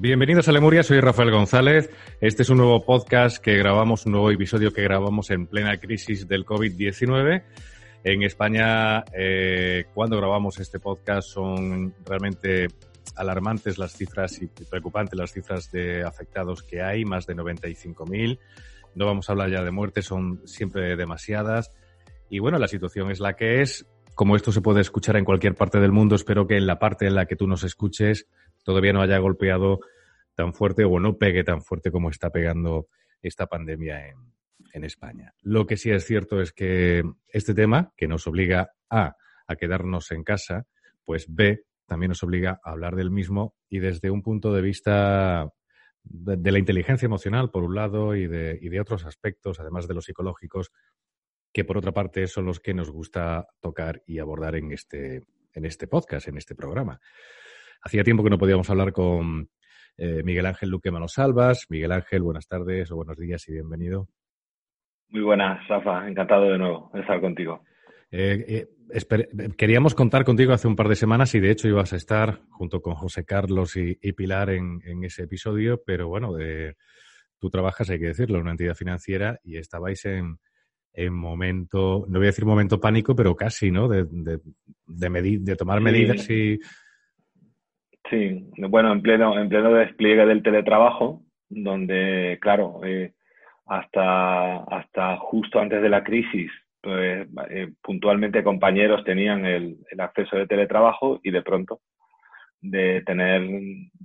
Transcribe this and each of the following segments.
Bienvenidos a Lemuria, soy Rafael González. Este es un nuevo podcast que grabamos, un nuevo episodio que grabamos en plena crisis del COVID-19. En España, eh, cuando grabamos este podcast, son realmente alarmantes las cifras y preocupantes las cifras de afectados que hay, más de 95.000. No vamos a hablar ya de muertes, son siempre demasiadas. Y bueno, la situación es la que es. Como esto se puede escuchar en cualquier parte del mundo, espero que en la parte en la que tú nos escuches todavía no haya golpeado tan fuerte o no pegue tan fuerte como está pegando esta pandemia en, en España. Lo que sí es cierto es que este tema, que nos obliga a, a quedarnos en casa, pues B, también nos obliga a hablar del mismo y desde un punto de vista de, la inteligencia emocional, por un lado, y de, y de otros aspectos, además de los psicológicos, que por otra parte son los que nos gusta tocar y abordar en este, en este podcast, en este programa. Hacía tiempo que no podíamos hablar con eh, Miguel Ángel Luque Manosalvas. Miguel Ángel, buenas tardes o buenos días y bienvenido. Muy buenas, Rafa. Encantado de nuevo de estar contigo. Eh, eh, queríamos contar contigo hace un par de semanas y de hecho ibas a estar junto con José Carlos y, Pilar en, ese episodio, pero bueno, tú trabajas, hay que decirlo, en una entidad financiera y estabais en, momento, no voy a decir momento pánico, pero casi, ¿no? De, de, de tomar medidas y Sí, bueno, en pleno, en pleno despliegue del teletrabajo, donde, claro, eh, hasta, hasta justo antes de la crisis, pues, eh, puntualmente compañeros tenían el, el, acceso de teletrabajo y de pronto, de tener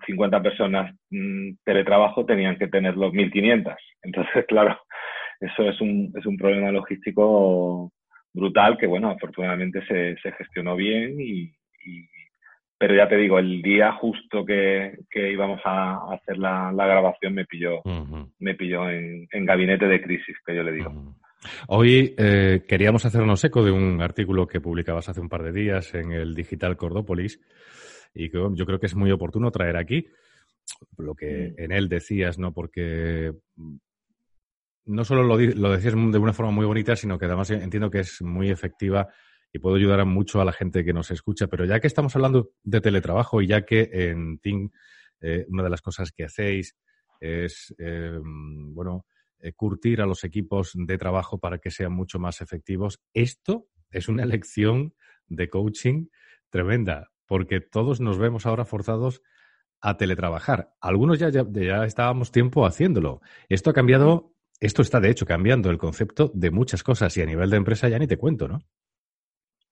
50 personas mm, teletrabajo, tenían que tener los 1.500. Entonces, claro, eso es un, es un problema logístico brutal que, bueno, afortunadamente se, se gestionó bien y, y pero ya te digo, el día justo que, íbamos a hacer la, grabación me pilló, me pilló en, gabinete de crisis, que yo le digo. Hoy eh, queríamos hacernos eco de un artículo que publicabas hace un par de días en el Digital Cordópolis y que yo creo que es muy oportuno traer aquí lo que mm. en él decías, ¿no? Porque no solo lo, lo decías de una forma muy bonita, sino que además entiendo que es muy efectiva y puedo ayudar mucho a la gente que nos escucha. Pero ya que estamos hablando de teletrabajo y ya que en Ting eh, una de las cosas que hacéis es, eh, bueno, eh, curtir a los equipos de trabajo para que sean mucho más efectivos, esto es una lección de coaching tremenda, porque todos nos vemos ahora forzados a teletrabajar. Algunos ya, ya estábamos tiempo haciéndolo. Esto ha cambiado, esto está de hecho cambiando el concepto de muchas cosas y a nivel de empresa ya ni te cuento, ¿no?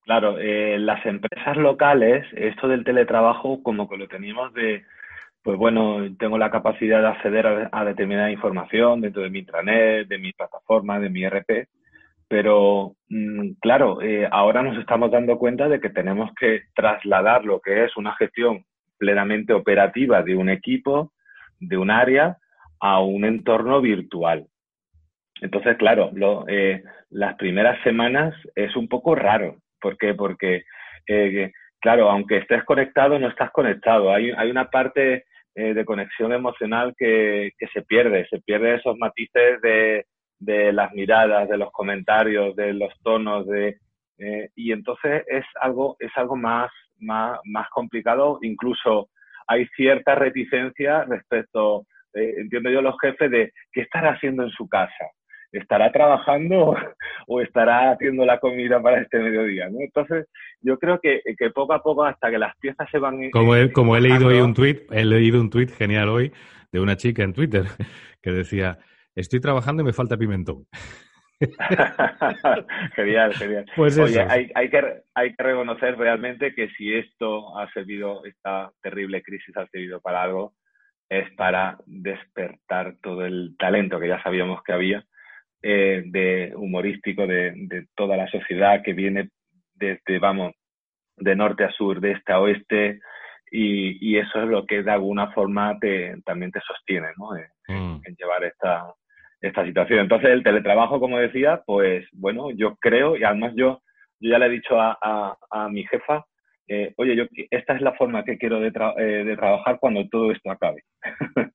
Claro, eh, las empresas locales, esto del teletrabajo, como que lo teníamos de, pues bueno, tengo la capacidad de acceder a, determinada información dentro de mi intranet, de mi plataforma, de mi RP, pero mm, claro, eh, ahora nos estamos dando cuenta de que tenemos que trasladar lo que es una gestión plenamente operativa de un equipo, de un área, a un entorno virtual. Entonces, claro, lo, eh, las primeras semanas es un poco raro, ¿Por qué? Porque, eh, claro, aunque estés conectado, no estás conectado. Hay, hay una parte eh, de conexión emocional que, que, se pierde, se pierde esos matices de, de, las miradas, de los comentarios, de los tonos, de, eh, y entonces es algo, es algo más, más, más complicado, incluso hay cierta reticencia respecto, entiendo yo, los jefes de qué estar haciendo en su casa. ¿Estará trabajando o estará haciendo la comida para este mediodía? ¿no? Entonces, yo creo que, que, poco a poco, hasta que las piezas se van... Como he, como he leído hoy un tuit, he leído un tuit genial hoy de una chica en Twitter que decía, estoy trabajando y me falta pimentón. genial, genial. Pues Oye, hay, hay, que, hay que reconocer realmente que si esto ha servido, esta terrible crisis ha servido para algo, es para despertar todo el talento que ya sabíamos que había eh, de humorístico de, toda la sociedad que viene desde, vamos, de norte a sur, de este a oeste, y, eso es lo que de alguna forma te, también te sostiene, ¿no? Eh, mm. llevar esta, esta situación. Entonces, el teletrabajo, como decía, pues bueno, yo creo, y además yo, yo ya le he dicho a, a, mi jefa, eh, oye, yo esta es la forma que quiero de, eh, de trabajar cuando todo esto acabe.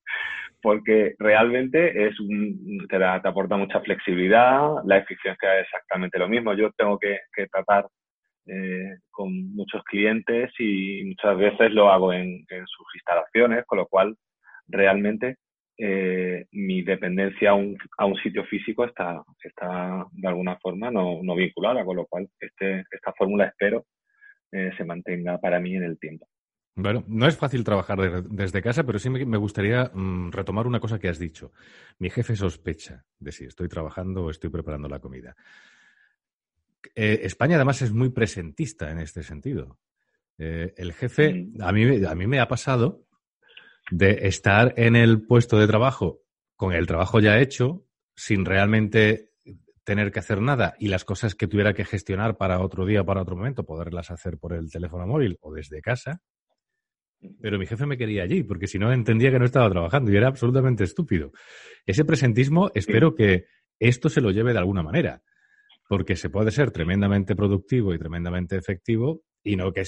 Porque realmente es un, te, te, aporta mucha flexibilidad, la eficiencia es exactamente lo mismo. Yo tengo que, que tratar eh, con muchos clientes y muchas veces lo hago en, sus instalaciones, con lo cual realmente eh, mi dependencia a un, a un, sitio físico está, está de alguna forma no, no vinculada, con lo cual este, esta fórmula espero eh, se mantenga para mí en el tiempo. Bueno, no es fácil trabajar desde casa, pero sí me, gustaría mm, retomar una cosa que has dicho. Mi jefe sospecha de si estoy trabajando o estoy preparando la comida. Eh, España además es muy presentista en este sentido. Eh, el jefe, mm. a mí, a mí me ha pasado de estar en el puesto de trabajo con el trabajo ya hecho, sin realmente tener que hacer nada y las cosas que tuviera que gestionar para otro día o para otro momento, poderlas hacer por el teléfono móvil o desde casa. Pero mi jefe me quería allí, porque si no entendía que no estaba trabajando y era absolutamente estúpido. Ese presentismo, espero que esto se lo lleve de alguna manera porque se puede ser tremendamente productivo y tremendamente efectivo y no, que,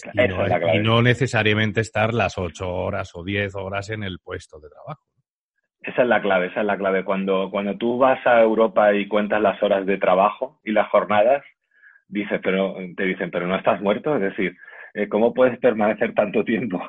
y no, necesariamente estar las ocho horas o diez horas en el puesto de trabajo. Esa es la clave, esa es la clave. Cuando, cuando tú vas a Europa y cuentas las horas de trabajo y las jornadas, dices, pero, te dicen, pero no estás muerto. Es decir, ¿cómo puedes permanecer tanto tiempo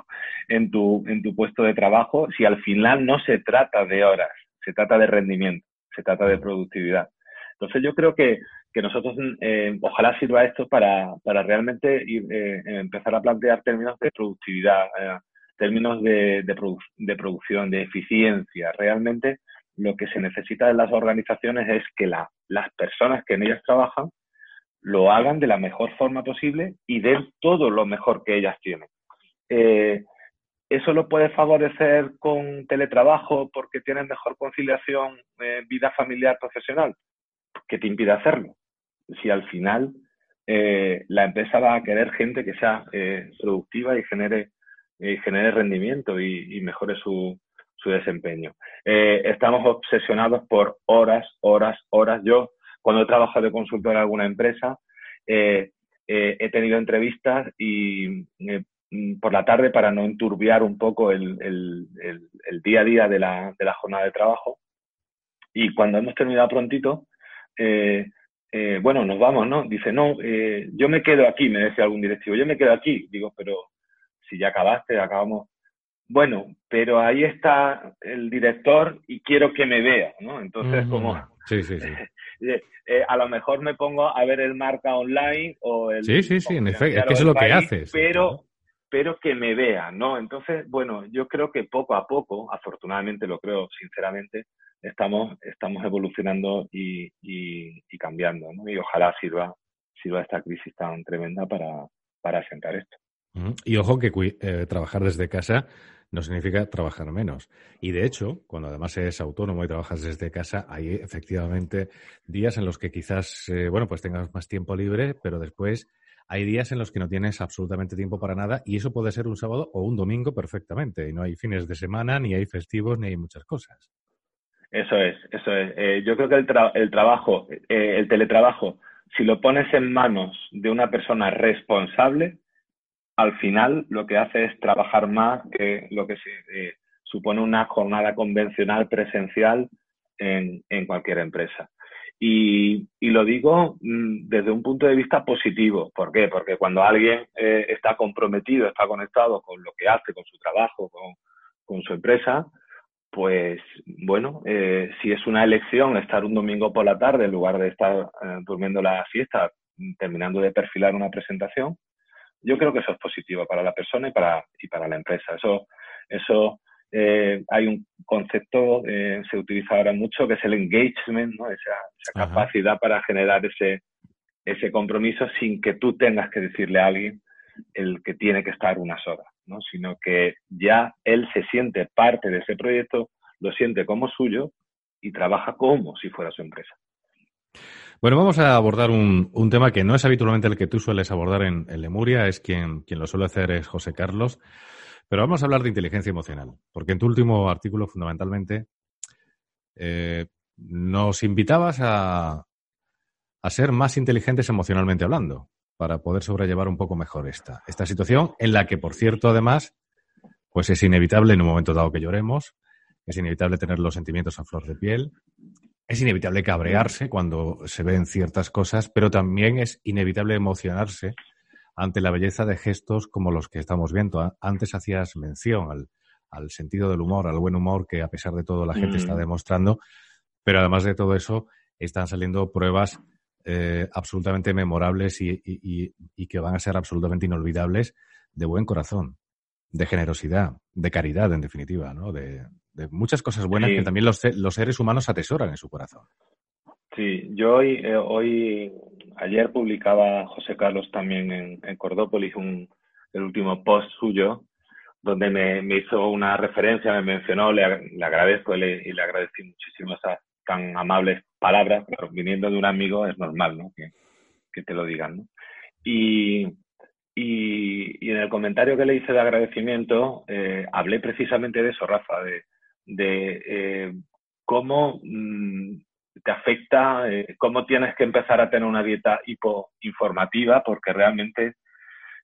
en tu, en tu puesto de trabajo si al final no se trata de horas, se trata de rendimiento, se trata de productividad? Entonces yo creo que que nosotros eh, ojalá sirva esto para, para realmente ir, eh, empezar a plantear términos de productividad, eh, términos de, de, producción, de eficiencia. Realmente lo que se necesita en las organizaciones es que la, las personas que en ellas trabajan lo hagan de la mejor forma posible y den todo lo mejor que ellas tienen. eso lo puede favorecer con teletrabajo porque tienen mejor conciliación vida familiar profesional que te impide hacerlo si al final eh, la empresa va a querer gente que sea eh, productiva y genere, genere rendimiento y, mejore su, su desempeño. Eh, estamos obsesionados por horas, horas, horas. Yo, cuando he trabajado de consultor en alguna empresa, he tenido entrevistas y por la tarde para no enturbiar un poco el, el, el, día a día de la, de la, jornada de trabajo. Y cuando hemos terminado prontito, eh, eh, bueno, nos vamos, ¿no? Dice, no, eh, yo me quedo aquí, me decía algún directivo, yo me quedo aquí. Digo, pero si ya acabaste, acabamos. Bueno, pero ahí está el director y quiero que me vea, ¿no? Entonces, como... Sí, sí, sí. Eh, a lo mejor me pongo a ver el marca online o el... Sí, sí, sí, en efecto, es que eso es lo que haces. Pero, pero que me vea, ¿no? Entonces, bueno, yo creo que poco a poco, afortunadamente lo creo sinceramente, estamos, estamos evolucionando y, y, cambiando, ¿no? Y ojalá sirva, sirva esta crisis tan tremenda para, para asentar esto. Y ojo que eh, trabajar desde casa no significa trabajar menos. Y de hecho, cuando además eres autónomo y trabajas desde casa, hay efectivamente días en los que quizás, eh, bueno, pues tengas más tiempo libre, pero después hay días en los que no tienes absolutamente tiempo para nada y eso puede ser un sábado o un domingo perfectamente. Y no hay fines de semana, ni hay festivos, ni hay muchas cosas. Eso es, eso es. Eh, yo creo que el, el trabajo, eh, el teletrabajo, si lo pones en manos de una persona responsable, al final lo que hace es trabajar más que lo que eh, supone una jornada convencional presencial en, cualquier empresa. Y, y, lo digo mm, desde un punto de vista positivo. ¿Por qué? Porque cuando alguien está comprometido, está conectado con lo que hace, con su trabajo, con, su empresa, pues bueno, eh, si es una elección estar un domingo por la tarde en lugar de estar eh, durmiendo la fiesta, terminando de perfilar una presentación, yo creo que eso es positivo para la persona y para, y para la empresa. Eso, eso eh, hay un concepto, eh, se utiliza ahora mucho, que es el engagement, ¿no? esa, esa capacidad para generar ese, ese compromiso sin que tú tengas que decirle a alguien el que tiene que estar unas horas sino que ya él se siente parte de ese proyecto, lo siente como suyo y trabaja como si fuera su empresa. Bueno, vamos a abordar un, tema que no es habitualmente el que tú sueles abordar en, Lemuria, es quien, quien lo suele hacer es José Carlos, pero vamos a hablar de inteligencia emocional, porque en tu último artículo fundamentalmente eh, nos invitabas a, a ser más inteligentes emocionalmente hablando, para poder sobrellevar un poco mejor esta, esta situación, en la que, por cierto, además, pues es inevitable en un momento dado que lloremos, es inevitable tener los sentimientos a flor de piel, es inevitable cabrearse cuando se ven ciertas cosas, pero también es inevitable emocionarse ante la belleza de gestos como los que estamos viendo. Antes hacías mención al, sentido del humor, al buen humor que a pesar de todo la gente está demostrando, pero además de todo eso están saliendo pruebas eh, absolutamente memorables y, y, que van a ser absolutamente inolvidables de buen corazón, de generosidad, de caridad, en definitiva, ¿no? De, muchas cosas buenas que también los, los, seres humanos atesoran en su corazón. Sí, yo hoy, eh, hoy ayer publicaba José Carlos también en, en Cordópolis un, el último post suyo donde me, me, hizo una referencia, me mencionó, le, le agradezco y le, y le agradecí muchísimo esas tan amables palabras, pero viniendo de un amigo es normal, ¿no? Que, que te lo digan, ¿no? Y, y, y, en el comentario que le hice de agradecimiento, eh, hablé precisamente de eso, Rafa, de, de eh, cómo mm, te afecta, eh, cómo tienes que empezar a tener una dieta hipoinformativa, porque realmente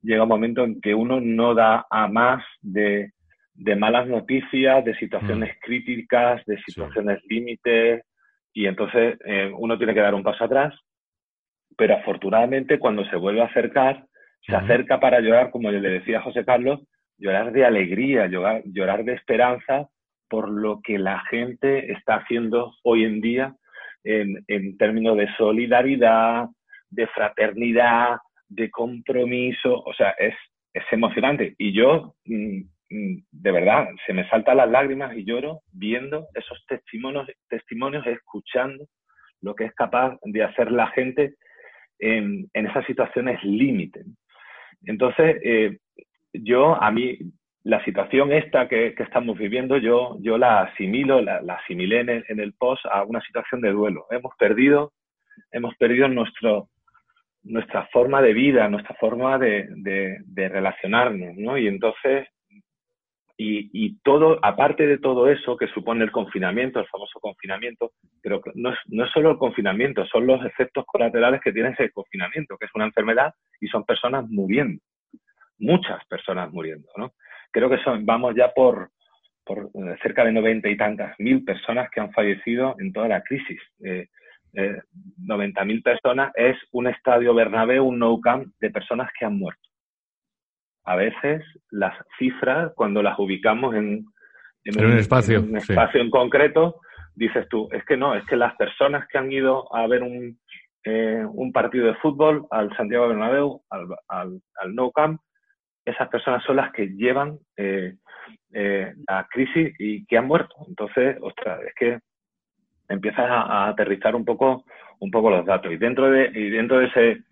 llega un momento en que uno no da a más de, de malas noticias, de situaciones mm. críticas, de situaciones límites, y entonces eh, uno tiene que dar un paso atrás, pero afortunadamente cuando se vuelve a acercar, se acerca para llorar, como le decía José Carlos, llorar de alegría, llorar, llorar de esperanza por lo que la gente está haciendo hoy en día en, en términos de solidaridad, de fraternidad, de compromiso, o sea, es, es emocionante. Y yo mm, Mm, de verdad, se me saltan las lágrimas y lloro viendo esos testimonios, testimonios, escuchando lo que es capaz de hacer la gente en, en esas situaciones límite. Entonces, eh, yo, a mí, la situación esta que, estamos viviendo, yo, yo la asimilo, la, la asimilé en el, en el, post a una situación de duelo. Hemos perdido, hemos perdido nuestro, nuestra forma de vida, nuestra forma de, de, de relacionarnos, ¿no? Y entonces y, y, todo, aparte de todo eso que supone el confinamiento, el famoso confinamiento, pero no es, no es solo el confinamiento, son los efectos colaterales que tiene ese confinamiento, que es una enfermedad y son personas muriendo, muchas personas muriendo, ¿no? Creo que son, vamos ya por, por eh, cerca de noventa y tantas mil personas que han fallecido en toda la crisis. Eh, eh, 90 mil personas es un estadio Bernabéu, un no camp de personas que han muerto a veces las cifras, cuando las ubicamos en, un, espacio, en, espacio en concreto, dices tú, es que no, es que las personas que han ido a ver un, eh, un partido de fútbol al Santiago Bernabéu, al, al, al No Camp, esas personas son las que llevan eh, eh, la crisis y que han muerto. Entonces, ostras, es que empiezas a, a, aterrizar un poco, un poco los datos. Y dentro de, y dentro de ese,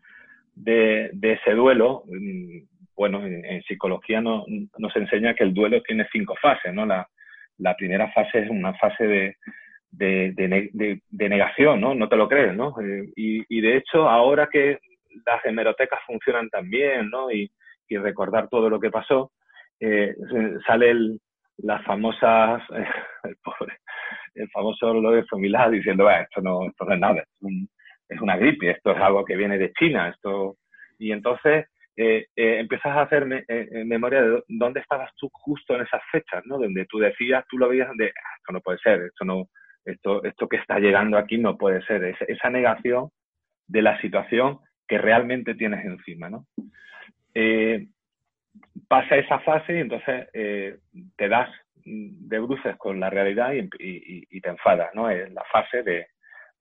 de, de ese duelo, mm, bueno, en, psicología no, nos enseña que el duelo tiene cinco fases, ¿no? La, primera fase es una fase de, de, negación, ¿no? No te lo crees, ¿no? Eh, y, de hecho, ahora que las hemerotecas funcionan tan bien, ¿no? Y, recordar todo lo que pasó, eh, sale el, las famosas, el, pobre, el famoso Lorenzo Milá diciendo, esto no, esto no es nada, es, un, es una gripe, esto es algo que viene de China, esto... Y entonces eh, eh, empiezas a hacerme eh, memoria de dónde estabas tú justo en esas fechas, ¿no? Donde tú decías, tú lo veías de, ah, esto no puede ser, esto no, esto, esto que está llegando aquí no puede ser, esa negación de la situación que realmente tienes encima, ¿no? Eh, pasa esa fase y entonces eh, te das de bruces con la realidad y te enfadas, ¿no? Es la fase de,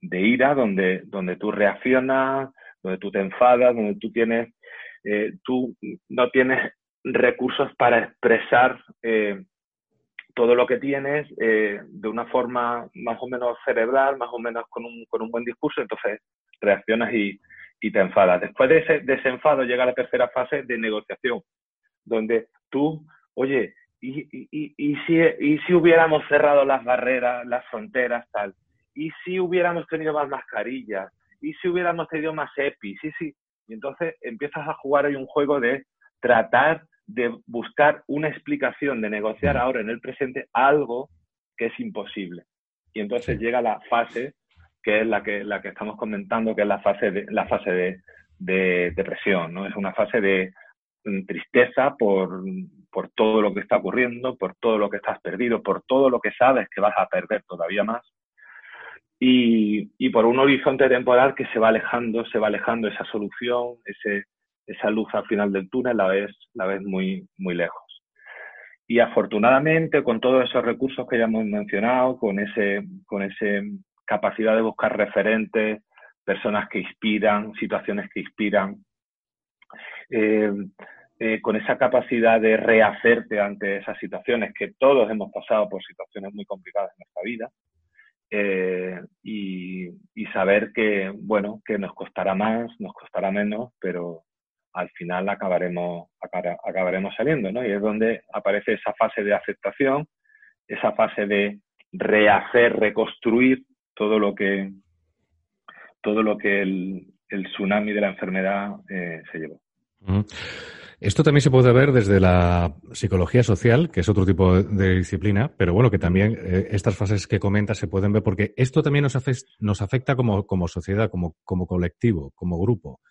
de ira donde, donde tú reaccionas, donde tú te enfadas, donde tú tienes eh, tú no tienes recursos para expresar eh, todo lo que tienes eh, de una forma más o menos cerebral, más o menos con un, con un buen discurso, entonces reaccionas y, y te enfadas. Después de ese desenfado llega la tercera fase de negociación, donde tú, oye, y, y, y, si, y si hubiéramos cerrado las barreras, las fronteras, tal, y si hubiéramos tenido más mascarillas, y si hubiéramos tenido más EPI, sí, sí, y entonces empiezas a jugar ahí un juego de tratar de buscar una explicación, de negociar ahora en el presente algo que es imposible. Y entonces llega la fase que es la que, la que estamos comentando, que es la fase de, la fase de, de depresión, ¿no? Es una fase de mm, tristeza por, por todo lo que está ocurriendo, por todo lo que estás perdido, por todo lo que sabes que vas a perder todavía más. Y, por un horizonte temporal que se va alejando, se va alejando esa solución, ese, esa luz al final del túnel la ves, la ves muy, muy lejos. Y afortunadamente, con todos esos recursos que ya hemos mencionado, con ese, con ese capacidad de buscar referentes, personas que inspiran, situaciones que inspiran, eh, eh, con esa capacidad de rehacerte ante esas situaciones, que todos hemos pasado por situaciones muy complicadas en nuestra vida, eh, y, saber que, bueno, que nos costará más, nos costará menos, pero al final acabaremos, acabaremos saliendo, ¿no? Y es donde aparece esa fase de aceptación, esa fase de rehacer, reconstruir todo lo que, todo lo que el, el tsunami de la enfermedad eh, se llevó. Esto también se puede ver desde la psicología social, que es otro tipo de disciplina, pero bueno, que también eh, estas fases que comentas se pueden ver porque esto también nos, afecta, nos afecta como, como sociedad, como, como colectivo, como grupo.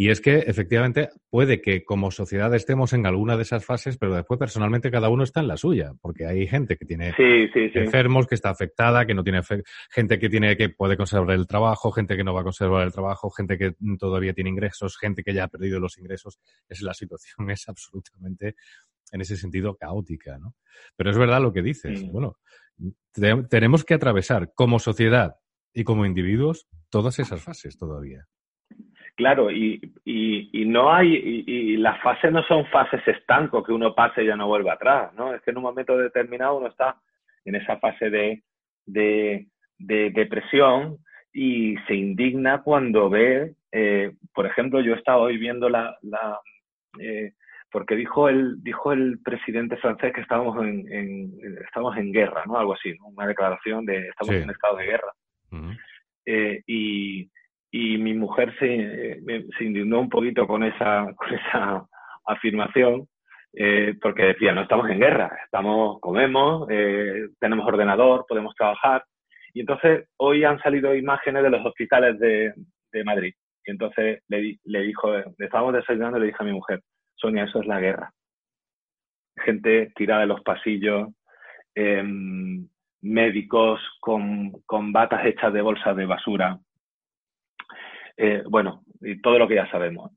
Y es que efectivamente puede que como sociedad estemos en alguna de esas fases, pero después personalmente cada uno está en la suya, porque hay gente que tiene enfermos, que está afectada, que no tiene gente que tiene que puede conservar el trabajo, gente que no va a conservar el trabajo, gente que todavía tiene ingresos, gente que ya ha perdido los ingresos. Es la situación es absolutamente en ese sentido caótica, ¿no? Pero es verdad lo que dices. Bueno, tenemos que atravesar como sociedad y como individuos todas esas fases todavía. Claro, y, y, no hay, y, las fases no son fases estancos que uno pase y ya no vuelve atrás, ¿no? Es que en un momento determinado uno está en esa fase de, de, depresión y se indigna cuando ve, eh, por ejemplo, yo estaba hoy viendo la, la eh, porque dijo el, dijo el presidente francés que estábamos en, en, estamos en guerra, ¿no? Algo así, una declaración de estamos en estado de guerra. eh, y, y mi mujer se, se indignó un poquito con esa, con esa afirmación, eh, porque decía, no estamos en guerra, estamos, comemos, eh, tenemos ordenador, podemos trabajar. Y entonces hoy han salido imágenes de los hospitales de, Madrid. Y entonces le, le dijo, le estábamos desayunando y le dije a mi mujer, Sonia, eso es la guerra. Gente tirada en los pasillos, eh, médicos con, con batas hechas de bolsas de basura, eh, bueno, y todo lo que ya sabemos.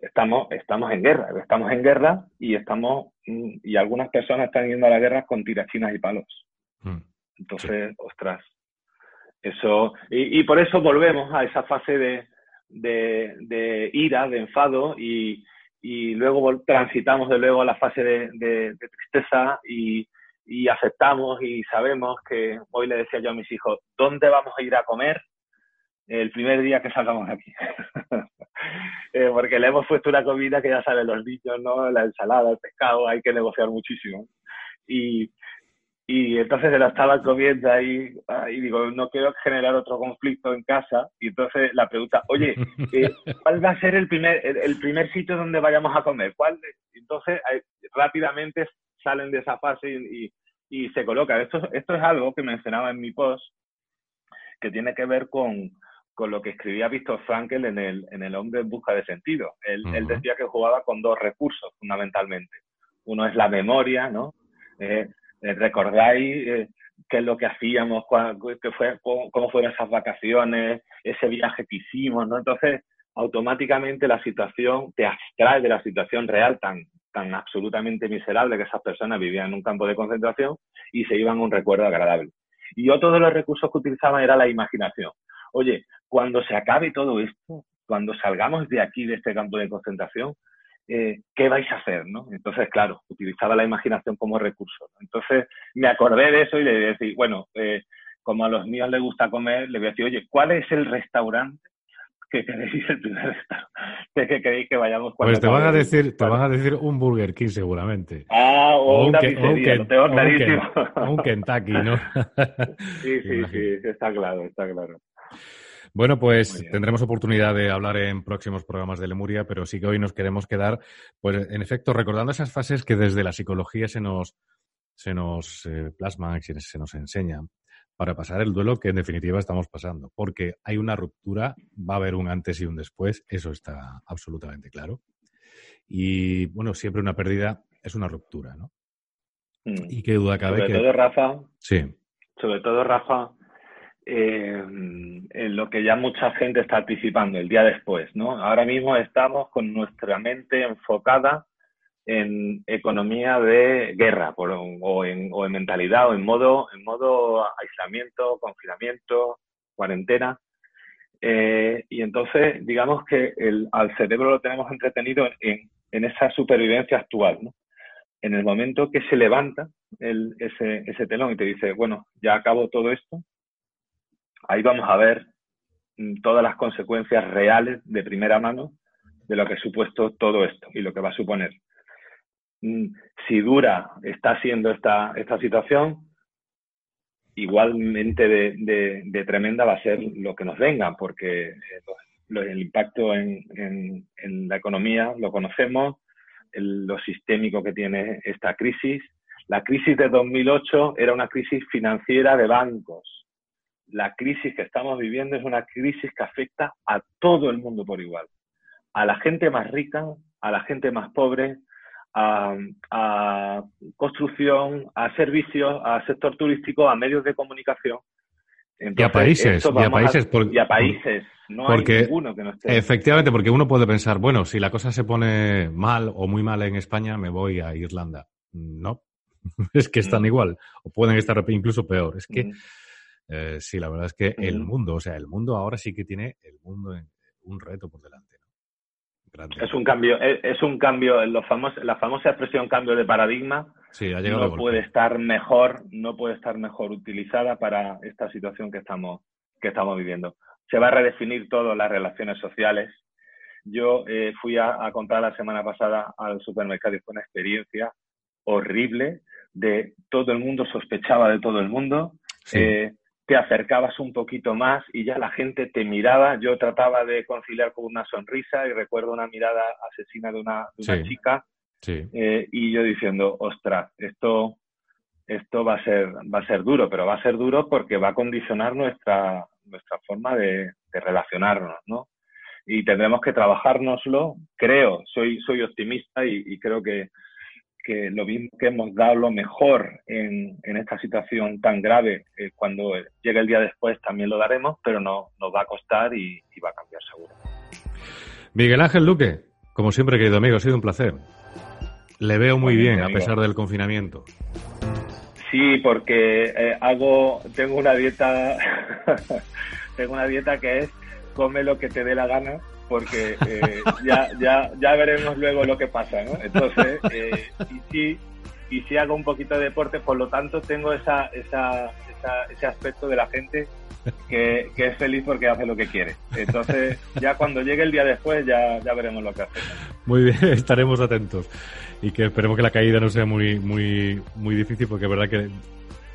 Estamos, estamos en guerra, estamos en guerra y estamos, mm, y algunas personas están yendo a la guerra con tirachinas y palos. Mm, Entonces, ostras, eso, y, por eso volvemos a esa fase de, de, ira, de enfado, y, y luego transitamos de luego a la fase de, de tristeza y, y aceptamos y sabemos que hoy le decía yo a mis hijos, ¿dónde vamos a ir a comer? El primer día que salgamos de aquí. Eh, porque le hemos puesto una comida que ya saben los niños, ¿no? La ensalada, el pescado, hay que negociar muchísimo. Y, y entonces se la estaba comiendo ahí y digo, no quiero generar otro conflicto en casa. Y entonces la pregunta, oye, eh, ¿cuál va a ser el primer, el, primer sitio donde vayamos a comer? ¿Cuál? Entonces eh, rápidamente salen de esa fase y, y, se colocan. Esto, esto es algo que mencionaba en mi post que tiene que ver con, con lo que escribía Víctor Frankel en el, en el Hombre en Busca de Sentido. Él, decía que jugaba con dos recursos, fundamentalmente. Uno es la memoria, ¿no? Eh, eh, ¿Recordáis eh, qué es lo que hacíamos, qué fue, cómo, fueron esas vacaciones, ese viaje que hicimos, ¿no? Entonces, automáticamente la situación te abstrae de la situación real tan, tan absolutamente miserable que esas personas vivían en un campo de concentración y se iban a un recuerdo agradable. Y otro de los recursos que utilizaban era la imaginación oye, cuando se acabe todo esto, cuando salgamos de aquí, de este campo de concentración, eh, ¿qué vais a hacer? ¿no? Entonces, claro, utilizaba la imaginación como recurso. Entonces, me acordé de eso y le decía, bueno, eh, como a los míos les gusta comer, le voy a decir, oye, ¿cuál es el restaurante que queréis el primer que queréis que vayamos Pues te van a decir, te van a decir un Burger King seguramente. Ah, o, una pizzería, un, Kentucky, ¿no? sí, sí, sí, está claro, está claro. Bueno, pues tendremos oportunidad de hablar en próximos programas de Lemuria, pero sí que hoy nos queremos quedar, pues en efecto, recordando esas fases que desde la psicología se nos, se nos eh, plasman, se nos enseñan. para pasar el duelo que en definitiva estamos pasando, porque hay una ruptura, va a haber un antes y un después, eso está absolutamente claro. Y bueno, siempre una pérdida es una ruptura, ¿no? Mm. Y qué duda cabe Sobre que... todo, Rafa, Sí, sobre todo, Rafa, eh, en lo que ya mucha gente está anticipando el día después, ¿no? Ahora mismo estamos con nuestra mente enfocada en economía de guerra o, en, mentalidad o en modo, en modo aislamiento, confinamiento, cuarentena. Eh, y entonces, digamos que el, al cerebro lo tenemos entretenido en, esa supervivencia actual, ¿no? En el momento que se levanta el- ese, ese telón y te dice, bueno, ya acabó todo esto, ahí vamos a ver mm, todas las consecuencias reales de primera mano de lo que ha supuesto todo esto y lo que va a suponer. Mm, Si dura está siendo esta, esta situación, igualmente de, tremenda va a ser lo que nos venga, porque eh, el impacto en, la economía lo conocemos, lo sistémico que tiene esta crisis. La crisis de 2008 era una crisis financiera de bancos. La crisis que estamos viviendo es una crisis que afecta a todo el mundo por igual. A la gente más rica, a la gente más pobre, a, a construcción, a servicios, a sector turístico, a medios de comunicación. Entonces, países, esto y a países por- y a países. No porque hay ninguno que no esté. efectivamente, porque uno puede pensar, bueno, si la cosa se pone mal o muy mal en España, me voy a Irlanda. No, es que están Mm. igual, o pueden estar incluso peor. Es que Mm. Eh, sí, la verdad es que el mundo, o sea, el mundo ahora sí que tiene el mundo en- un reto por delante. ¿no? Grande. Es un cambio, es, es un cambio, los famos- la famosa expresión cambio de paradigma Sí, ha llegado de no puede estar mejor, no puede estar mejor utilizada para esta situación que estamos, que estamos viviendo. Se va a redefinir todo las relaciones sociales. Yo eh, fui a, a comprar la semana pasada al supermercado y fue una experiencia horrible de todo el mundo sospechaba de todo el mundo. Sí. Eh, te acercabas un poquito más y ya la gente te miraba. Yo trataba de conciliar con una sonrisa y recuerdo una mirada asesina de una, de una Sí. chica sí. eh, y yo diciendo, ostras, esto, esto va a ser, va a ser duro, pero va a ser duro porque va a condicionar nuestra, nuestra forma de, de relacionarnos, ¿no? Y tendremos que trabajárnoslo, creo, soy, soy optimista y, y creo que, que lo mismo que hemos dado lo mejor en, en esta situación tan grave, eh, cuando llegue el día después también lo daremos, pero no, nos va a costar y, y va a cambiar seguro. Miguel Ángel Luque, como siempre, querido amigo, ha sido un placer. Le veo muy bien, a pesar del confinamiento. Sí, porque eh, hago, tengo una dieta, tengo una dieta que es come lo que te dé la gana, porque eh, ya, ya, ya veremos luego lo que pasa, ¿no? Entonces, eh, y sí, y sí hago un poquito de deporte, por lo tanto tengo esa, esa, esa- ese aspecto de la gente que, que es feliz porque hace lo que quiere. Entonces, ya cuando llegue el día después, ya, ya veremos lo que hacemos. Muy bien, estaremos atentos. Y que esperemos que la caída no sea muy, muy, muy difícil, porque es verdad que,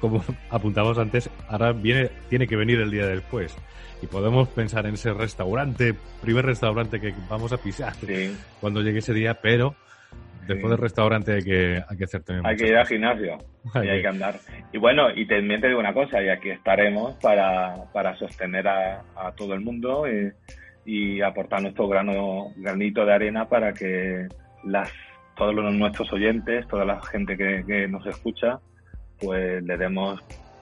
como apuntábamos antes, ahora viene, tiene que venir el día después. Y podemos pensar en ese restaurante, primer restaurante que vamos a pisar Sí. cuando llegue ese día, pero después Sí. del restaurante hay que, hay que hacer también Hay que ir al gimnasio Hay y hay que- andar. Y bueno, y también te digo una cosa, y aquí estaremos para, para sostener a, a todo el mundo eh, y aportar nuestro grano, granito de arena para que las todos los nuestros oyentes, toda la gente que, que nos escucha, pues le demos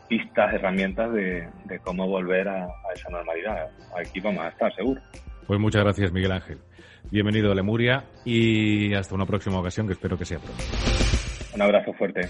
pistas, herramientas de, de cómo volver a, a esa normalidad. Aquí vamos a estar, seguro. Pues muchas gracias, Miguel Ángel. Bienvenido a Lemuria y hasta una próxima ocasión que espero que sea pronto. Un abrazo fuerte.